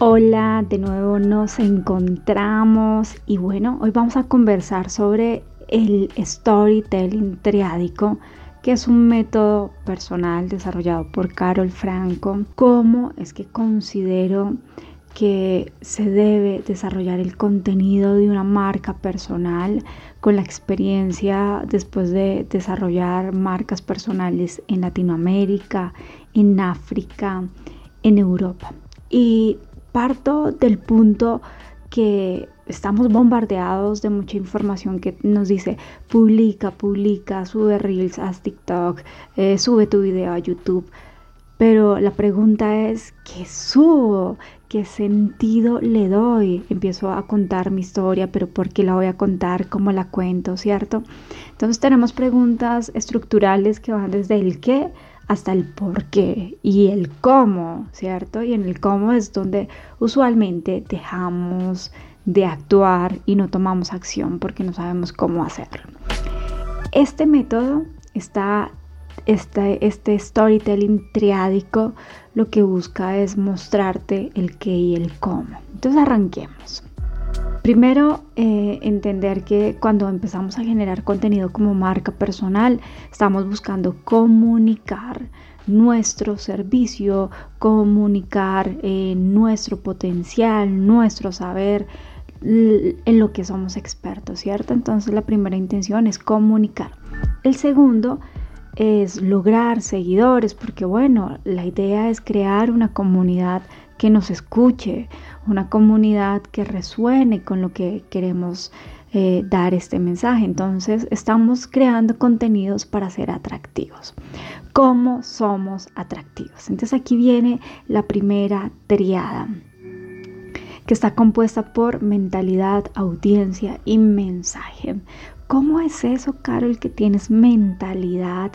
Hola, de nuevo nos encontramos y bueno, hoy vamos a conversar sobre el storytelling triádico, que es un método personal desarrollado por Carol Franco. ¿Cómo es que considero que se debe desarrollar el contenido de una marca personal con la experiencia después de desarrollar marcas personales en Latinoamérica, en África, en Europa? Y parto del punto que estamos bombardeados de mucha información que nos dice publica, publica, sube reels a TikTok, eh, sube tu video a YouTube. Pero la pregunta es, ¿qué subo? ¿Qué sentido le doy? Empiezo a contar mi historia, pero ¿por qué la voy a contar? ¿Cómo la cuento? ¿Cierto? Entonces tenemos preguntas estructurales que van desde el qué hasta el por qué y el cómo, ¿cierto? Y en el cómo es donde usualmente dejamos de actuar y no tomamos acción porque no sabemos cómo hacerlo. Este método está, este, este storytelling triádico lo que busca es mostrarte el qué y el cómo. Entonces arranquemos. Primero, eh, entender que cuando empezamos a generar contenido como marca personal, estamos buscando comunicar nuestro servicio, comunicar eh, nuestro potencial, nuestro saber en lo que somos expertos, ¿cierto? Entonces la primera intención es comunicar. El segundo es lograr seguidores, porque bueno, la idea es crear una comunidad que nos escuche, una comunidad que resuene con lo que queremos eh, dar este mensaje. Entonces estamos creando contenidos para ser atractivos. ¿Cómo somos atractivos? Entonces aquí viene la primera triada que está compuesta por mentalidad, audiencia y mensaje. ¿Cómo es eso, Carol, que tienes mentalidad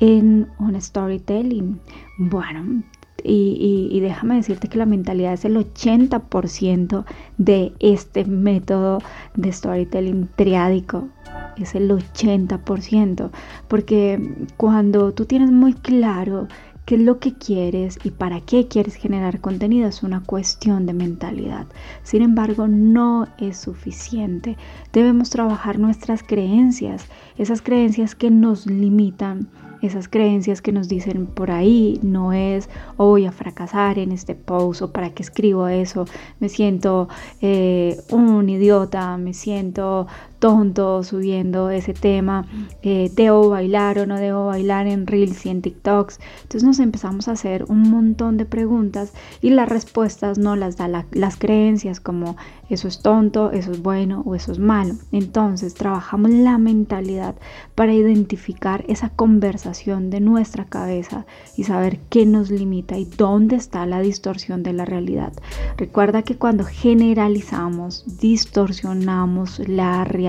en un storytelling? Bueno, y, déjame decirte que la mentalidad es el 80% de este método de storytelling triádico. Es el 80%. Porque cuando tú tienes muy claro qué es lo que quieres y para qué quieres generar contenido es una cuestión de mentalidad. Sin embargo, no es suficiente. Debemos trabajar nuestras creencias, esas creencias que nos limitan esas creencias que nos dicen por ahí no es o voy a fracasar en este post o para qué escribo eso, me siento eh, un idiota, me siento tonto subiendo ese tema, eh, debo bailar o no debo bailar en Reels y en TikToks. Entonces nos empezamos a hacer un montón de preguntas y las respuestas no las da las creencias como eso es tonto, eso es bueno o eso es malo. Entonces trabajamos la mentalidad para identificar esa conversación de nuestra cabeza y saber qué nos limita y dónde está la distorsión de la realidad. Recuerda que cuando generalizamos, distorsionamos la realidad.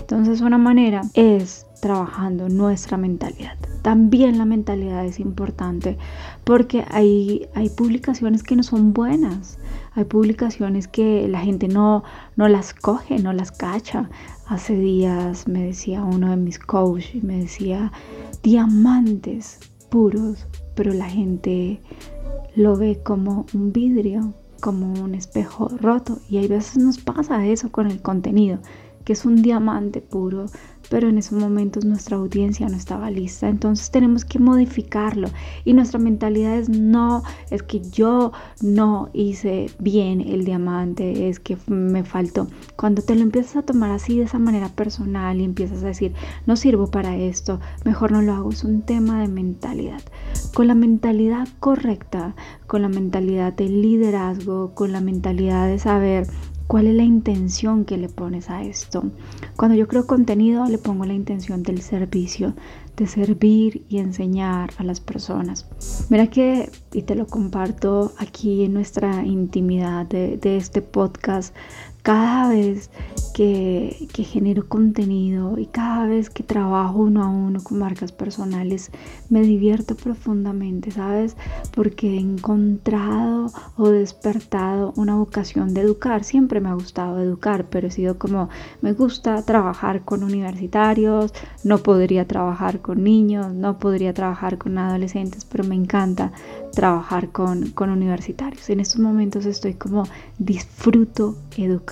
Entonces una manera es trabajando nuestra mentalidad. También la mentalidad es importante porque hay, hay publicaciones que no son buenas, hay publicaciones que la gente no, no las coge, no las cacha. Hace días me decía uno de mis coaches, me decía diamantes puros, pero la gente lo ve como un vidrio, como un espejo roto. Y hay veces nos pasa eso con el contenido. que es un diamante puro, pero en esos momentos nuestra audiencia no estaba lista. Entonces tenemos que modificarlo y nuestra mentalidad es no, es que yo no hice bien el diamante, es que me faltó. Cuando te lo empiezas a tomar así de esa manera personal y empiezas a decir, no sirvo para esto, mejor no lo hago, es un tema de mentalidad. Con la mentalidad correcta, con la mentalidad de liderazgo, con la mentalidad de saber ¿Cuál es la intención que le pones a esto? Cuando yo creo contenido, le pongo la intención del servicio, de servir y enseñar a las personas. Mira que, y te lo comparto aquí en nuestra intimidad de, este podcast, cada vez que, genero contenido y cada vez que trabajo uno a uno con marcas personales, me divierto profundamente, ¿sabes? Porque he encontrado o despertado una vocación de educar. Siempre me ha gustado educar, pero he sido como, me gusta trabajar con universitarios, no podría trabajar con niños, no podría trabajar con adolescentes, pero me encanta trabajar con, con universitarios. En estos momentos estoy como, disfruto educar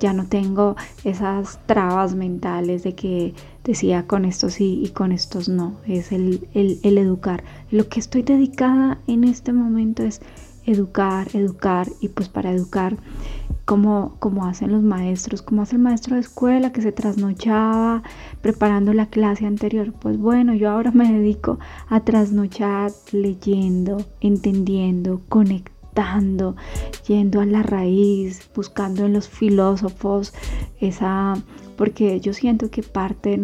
ya no tengo esas trabas mentales de que decía con esto sí y con estos no, es el, el, educar. Lo que estoy dedicada en este momento es educar, educar y pues para educar como, como hacen los maestros, como hace el maestro de escuela que se trasnochaba preparando la clase anterior. Pues bueno, yo ahora me dedico a trasnochar leyendo, entendiendo, conectando yendo a la raíz, buscando en los filósofos esa, porque yo siento que parte de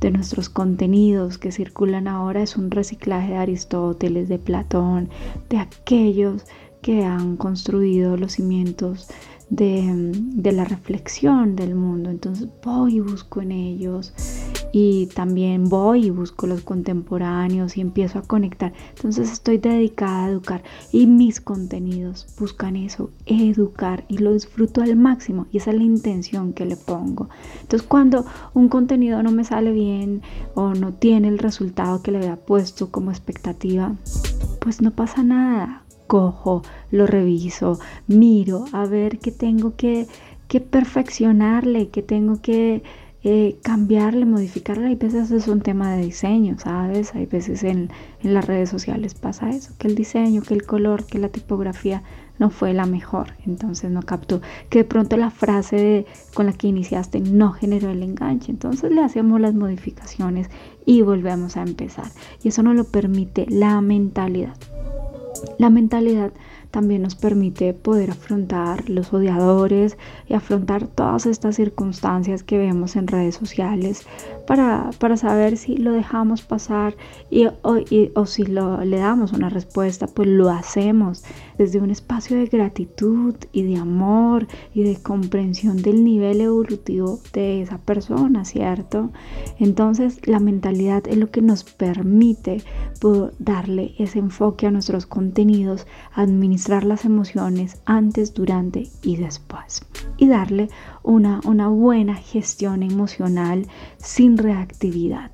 de nuestros contenidos que circulan ahora es un reciclaje de Aristóteles, de Platón, de aquellos que han construido los cimientos de, de, la reflexión del mundo. Entonces voy y busco en ellos y también voy y busco los contemporáneos y empiezo a conectar. Entonces estoy dedicada a educar y mis contenidos buscan eso, educar y lo disfruto al máximo y esa es la intención que le pongo. Entonces cuando un contenido no me sale bien o no tiene el resultado que le había puesto como expectativa, pues no pasa nada. Cojo, lo reviso, miro a ver qué tengo que, que perfeccionarle, qué tengo que eh, cambiarle, modificarle. Hay veces es un tema de diseño, ¿sabes? Hay veces en, en, las redes sociales pasa eso, que el diseño, que el color, que la tipografía no fue la mejor, entonces no captó. Que de pronto la frase con la que iniciaste no generó el enganche, entonces le hacemos las modificaciones y volvemos a empezar. Y eso no lo permite la mentalidad. La mentalidad también nos permite poder afrontar los odiadores y afrontar todas estas circunstancias que vemos en redes sociales para, para saber si lo dejamos pasar y, o, o si lo, le damos una respuesta, pues lo hacemos desde un espacio de gratitud y de amor y de comprensión del nivel evolutivo de esa persona, ¿cierto? Entonces la mentalidad es lo que nos permite darle ese enfoque a nuestros contenidos, administrar las emociones antes, durante y después. Y darle una, una buena gestión emocional sin reactividad.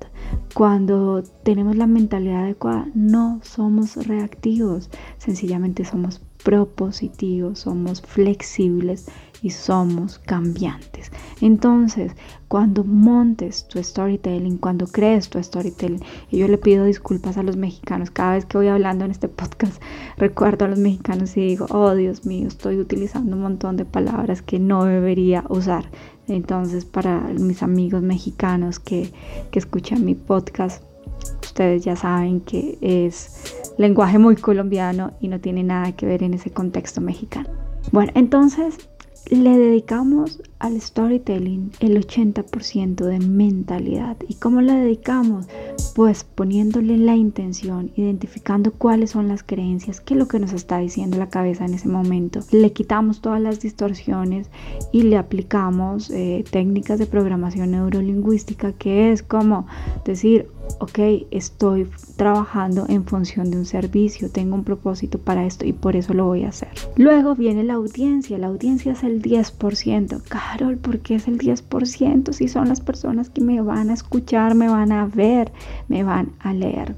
Cuando tenemos la mentalidad adecuada, no somos reactivos, sencillamente somos propositivos, somos flexibles y somos cambiantes. Entonces, cuando montes tu storytelling, cuando crees tu storytelling, y yo le pido disculpas a los mexicanos, cada vez que voy hablando en este podcast, recuerdo a los mexicanos y digo, oh Dios mío, estoy utilizando un montón de palabras que no debería usar. Entonces, para mis amigos mexicanos que, que escuchan mi podcast, ustedes ya saben que es lenguaje muy colombiano y no tiene nada que ver en ese contexto mexicano. Bueno, entonces le dedicamos al storytelling el 80% de mentalidad. ¿Y cómo la dedicamos? Pues poniéndole la intención, identificando cuáles son las creencias, qué es lo que nos está diciendo la cabeza en ese momento. Le quitamos todas las distorsiones y le aplicamos eh, técnicas de programación neurolingüística, que es como decir, ok, estoy trabajando en función de un servicio, tengo un propósito para esto y por eso lo voy a hacer. Luego viene la audiencia, la audiencia es el 10%. Carol, ¿por es el 10%? Si son las personas que me van a escuchar, me van a ver, me van a leer.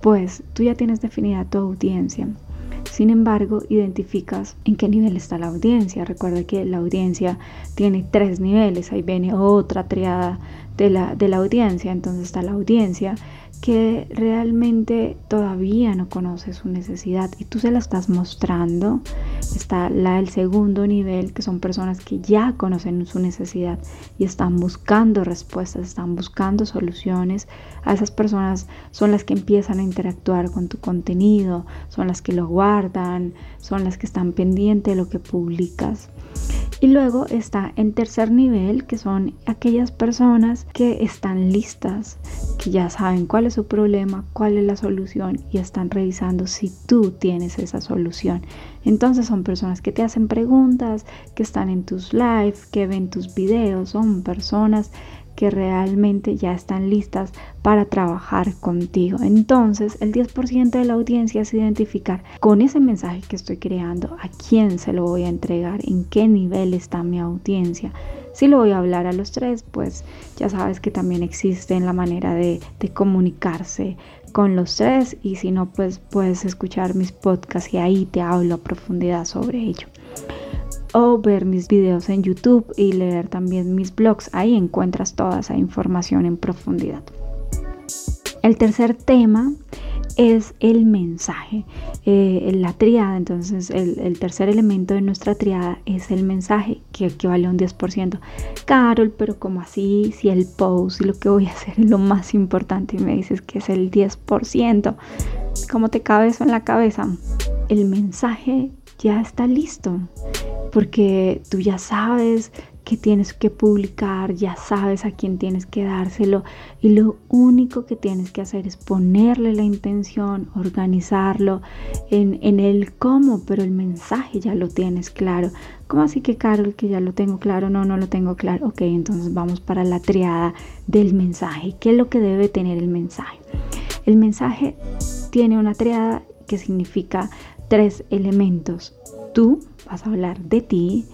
Pues tú ya tienes definida tu audiencia. Sin embargo, identificas en qué nivel está la audiencia. Recuerda que la audiencia tiene tres niveles. Ahí viene otra triada de la, de la audiencia. Entonces está la audiencia que realmente todavía no conoce su necesidad y tú se la estás mostrando. Está la el segundo nivel, que son personas que ya conocen su necesidad y están buscando respuestas, están buscando soluciones. A esas personas son las que empiezan a interactuar con tu contenido, son las que lo guardan, son las que están pendientes de lo que publicas. Y luego está en tercer nivel, que son aquellas personas que están listas, que ya saben cuál es su problema, cuál es la solución y están revisando si tú tienes esa solución. Entonces son personas que te hacen preguntas, que están en tus live, que ven tus videos, son personas que realmente ya están listas para trabajar contigo. Entonces, el 10% de la audiencia es identificar con ese mensaje que estoy creando a quién se lo voy a entregar, en qué nivel está mi audiencia. Si lo voy a hablar a los tres, pues ya sabes que también existe la manera de, de comunicarse con los tres y si no, pues puedes escuchar mis podcasts y ahí te hablo a profundidad sobre ello o ver mis videos en YouTube y leer también mis blogs. Ahí encuentras toda esa información en profundidad. El tercer tema es el mensaje, eh, la triada. Entonces, el, tercer elemento de nuestra triada es el mensaje, que equivale a un 10%. Carol, pero como así? Si el post y lo que voy a hacer es lo más importante y me dices que es el 10%, ¿cómo te cabe eso en la cabeza? El mensaje ya está listo porque tú ya sabes que tienes que publicar, ya sabes a quién tienes que dárselo y lo único que tienes que hacer es ponerle la intención, organizarlo en, el cómo, pero el mensaje ya lo tienes claro. ¿Cómo así que Carol, que ya lo tengo claro? No, no lo tengo claro. Ok, entonces vamos para la triada del mensaje. ¿Qué es lo que debe tener el mensaje? El mensaje tiene una triada que significa tres elementos. Tú, vas a hablar de ti,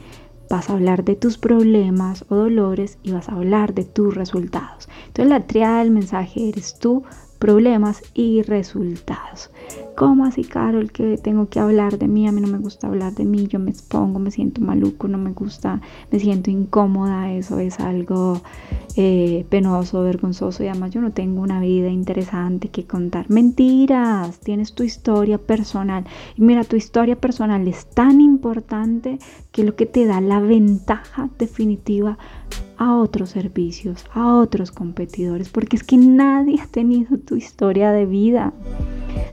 vas a hablar de tus problemas o dolores y vas a hablar de tus resultados. Entonces la triada del mensaje eres tú, problemas y resultados. ¿Cómo así, Carol, que tengo que hablar de mí? A mí no me gusta hablar de mí, yo me expongo, me siento maluco, no me gusta, me siento incómoda, eso es algo eh, penoso, vergonzoso y además yo no tengo una vida interesante que contar. Mentiras, tienes tu historia personal y mira, tu historia personal es tan importante que lo que te da la ventaja definitiva a otros servicios, a otros competidores, porque es que nadie ha tenido tu historia de vida.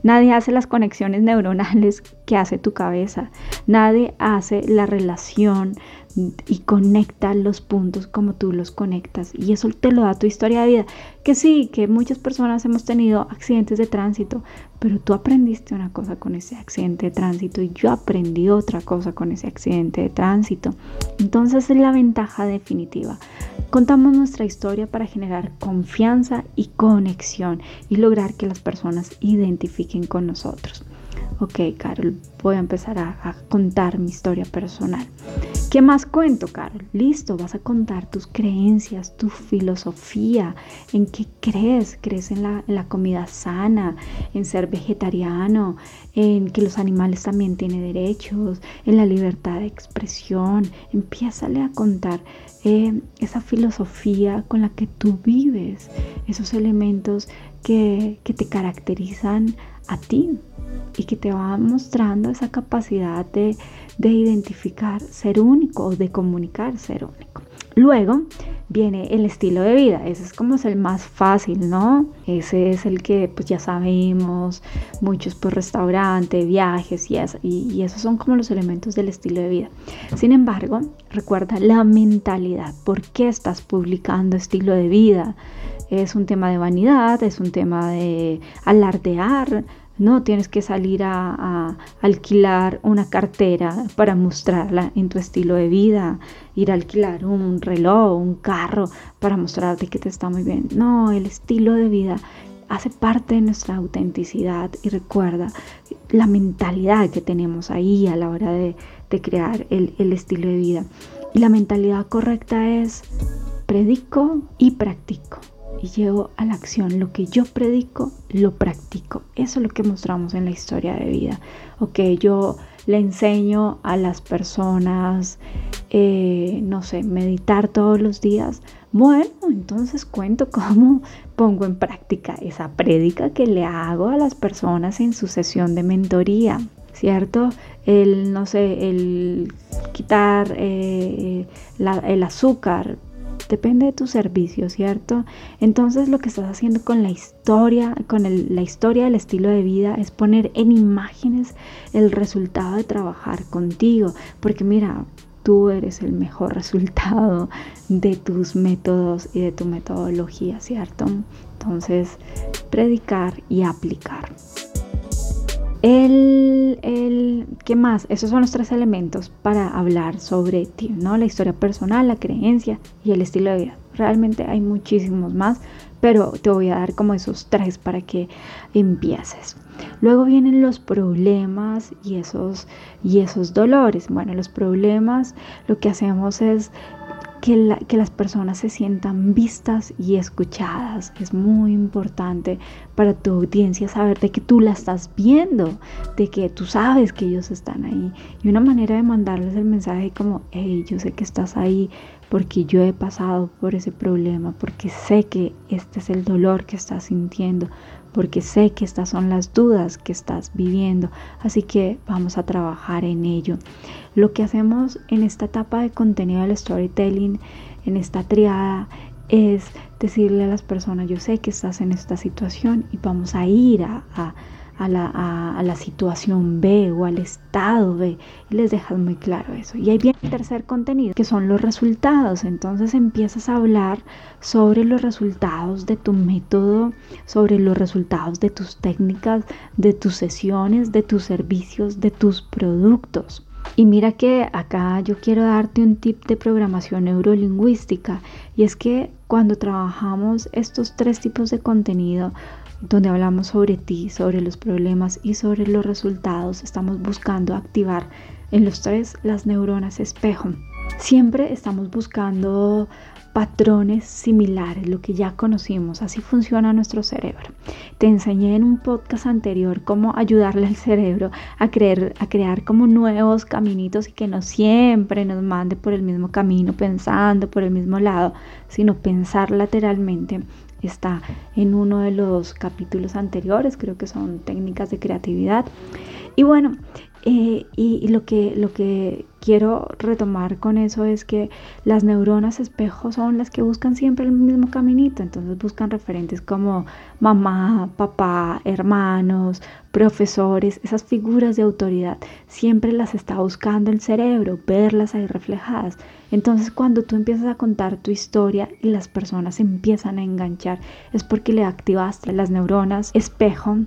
Nadie hace las conexiones neuronales que hace tu cabeza. Nadie hace la relación y conecta los puntos como tú los conectas. Y eso te lo da tu historia de vida. Que sí, que muchas personas hemos tenido accidentes de tránsito, pero tú aprendiste una cosa con ese accidente de tránsito y yo aprendí otra cosa con ese accidente de tránsito. Entonces es la ventaja definitiva. Contamos nuestra historia para generar confianza y conexión y lograr que las personas identifiquen con nosotros. Ok, Carol, voy a empezar a, contar mi historia personal. ¿Qué más cuento, Carol? Listo, vas a contar tus creencias, tu filosofía, en qué crees. ¿Crees en la, comida sana, en ser vegetariano, en que los animales también tienen derechos, en la libertad de expresión? Empiézale a contar eh, esa filosofía con la que tú vives, esos elementos que te caracterizan a ti y que te va mostrando esa capacidad de, identificar ser único o de comunicar ser único. Luego viene el estilo de vida, ese es como el más fácil, ¿no? Ese es el que pues ya sabemos, muchos pues restaurante, viajes y, y, y esos son como los elementos del estilo de vida. Sin embargo, recuerda la mentalidad, ¿por qué estás publicando estilo de vida? Es un tema de vanidad, es un tema de alardear, no tienes que salir a, alquilar una cartera para mostrarla en tu estilo de vida, ir a alquilar un reloj, un carro para mostrarte que te está muy bien. No, el estilo de vida hace parte de nuestra autenticidad y recuerda la mentalidad que tenemos ahí a la hora de, crear el, el estilo de vida. Y la mentalidad correcta es predico y practico. Y llevo a la acción lo que yo predico, lo practico. Eso es lo que mostramos en la historia de vida. Ok, yo le enseño a las personas, eh, no sé, meditar todos los días. Bueno, entonces cuento cómo pongo en práctica esa prédica que le hago a las personas en su sesión de mentoría. ¿cierto? El, no sé, el quitar eh, el azúcar, depende de tu servicio, ¿cierto? Entonces lo que estás haciendo con la historia, con la historia del estilo de vida es poner en imágenes el resultado de trabajar contigo, porque mira, tú eres el mejor resultado de tus métodos y de tu metodología, ¿cierto? Entonces, predicar y aplicar. El, el, ¿qué más? Esos son los tres elementos para hablar sobre ti, ¿no? La historia personal, la creencia y el estilo de vida. Realmente hay muchísimos más, pero te voy a dar como esos tres para que empieces. Luego vienen los problemas y esos, y esos dolores. Bueno, los problemas lo que hacemos es que, las personas se sientan vistas y escuchadas. Es muy importante para tu audiencia saber de que tú la estás viendo, de que tú sabes que ellos están ahí. Y una manera de mandarles el mensaje como, hey, yo sé que estás ahí porque yo he pasado por ese problema, porque sé que este es el dolor que estás sintiendo, porque sé que estas son las dudas que estás viviendo, así que vamos a trabajar en ello. Lo que hacemos en esta etapa de contenido del storytelling, en esta triada, es decirle a las personas, yo sé que estás en esta situación y vamos a ir a, a a la, situación B o al estado B les dejas muy claro eso. Y ahí viene el tercer contenido, que son los resultados. Entonces empiezas a hablar sobre los resultados de tu método, sobre los resultados de tus técnicas, de tus sesiones, de tus servicios, de tus productos. Y mira que acá yo quiero darte un tip de programación neurolingüística y es que cuando trabajamos estos tres tipos de contenido, donde hablamos sobre ti, sobre los problemas y sobre los resultados, estamos buscando activar en los tres las neuronas espejo. Siempre estamos buscando patrones similares, lo que ya conocimos. Así funciona nuestro cerebro. Te enseñé en un podcast anterior cómo ayudarle al cerebro a, a crear como nuevos caminitos y que no siempre nos mande por el mismo camino, pensando por el mismo lado, sino pensar lateralmente está en uno de los capítulos anteriores, creo que son técnicas de creatividad. Y bueno, eh, y, lo, que, lo que quiero retomar con eso es que las neuronas espejo son las que buscan siempre el mismo caminito, entonces buscan referentes como mamá, papá, hermanos, profesores, esas figuras de autoridad, siempre las está buscando el cerebro, verlas ahí reflejadas. Entonces cuando tú empiezas a contar tu historia y las personas empiezan a enganchar, es porque le activaste. Las neuronas espejo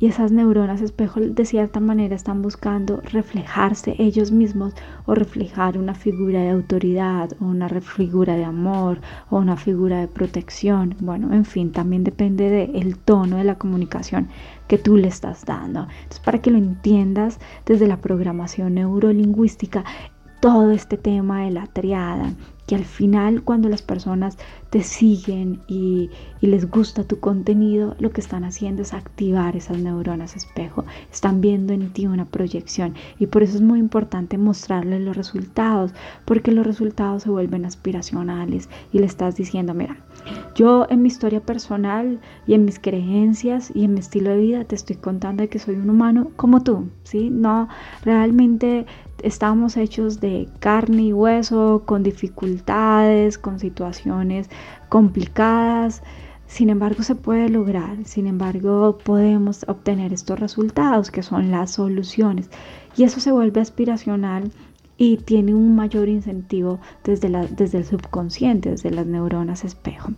y esas neuronas espejo de cierta manera están buscando reflejarse ellos mismos o reflejar una figura de autoridad o una figura de amor o una figura de protección. Bueno, en fin, también depende del tono de la comunicación que tú le estás dando. Entonces, para que lo entiendas desde la programación neurolingüística, todo este tema de la triada, que al final cuando las personas te siguen y, les gusta tu contenido, lo que están haciendo es activar esas neuronas espejo, están viendo en ti una proyección y por eso es muy importante mostrarles los resultados, porque los resultados se vuelven aspiracionales y le estás diciendo, mira, yo en mi historia personal y en mis creencias y en mi estilo de vida te estoy contando que soy un humano como tú, ¿sí? No, realmente estamos hechos de carne y hueso, con dificultades, con situaciones complicadas. Sin embargo, se puede lograr, sin embargo, podemos obtener estos resultados que son las soluciones. Y eso se vuelve aspiracional y tiene un mayor incentivo desde, la, desde el subconsciente, desde las neuronas espejo.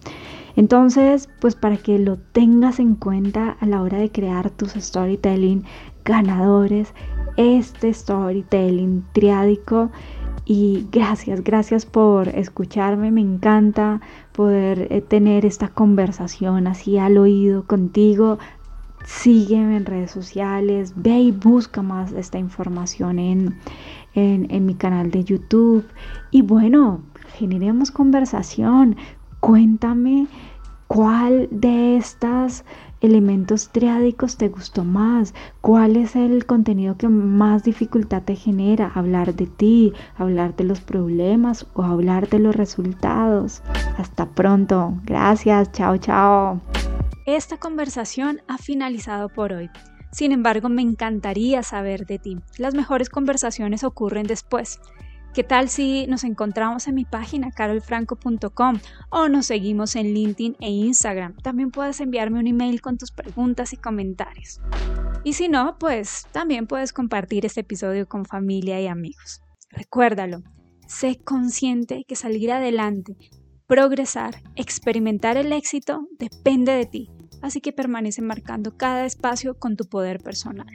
Entonces, pues para que lo tengas en cuenta a la hora de crear tus storytelling ganadores, este storytelling triádico. Y gracias, gracias por escucharme. Me encanta poder eh, tener esta conversación así al oído contigo. Sígueme en redes sociales, ve y busca más esta información en, en mi canal de YouTube. Y bueno, generemos conversación. Cuéntame ¿Cuál de estos elementos triádicos te gustó más? ¿Cuál es el contenido que más dificultad te genera? ¿Hablar de ti, hablar de los problemas o hablar de los resultados? Hasta pronto. Gracias. Chao, chao. Esta conversación ha finalizado por hoy. Sin embargo, me encantaría saber de ti. Las mejores conversaciones ocurren después. ¿Qué tal si nos encontramos en mi página carolfranco.com o nos seguimos en LinkedIn e Instagram? También puedes enviarme un email con tus preguntas y comentarios. Y si no, pues también puedes compartir este episodio con familia y amigos. Recuérdalo, sé consciente que salir adelante, progresar, experimentar el éxito depende de ti, así que permanece marcando cada espacio con tu poder personal.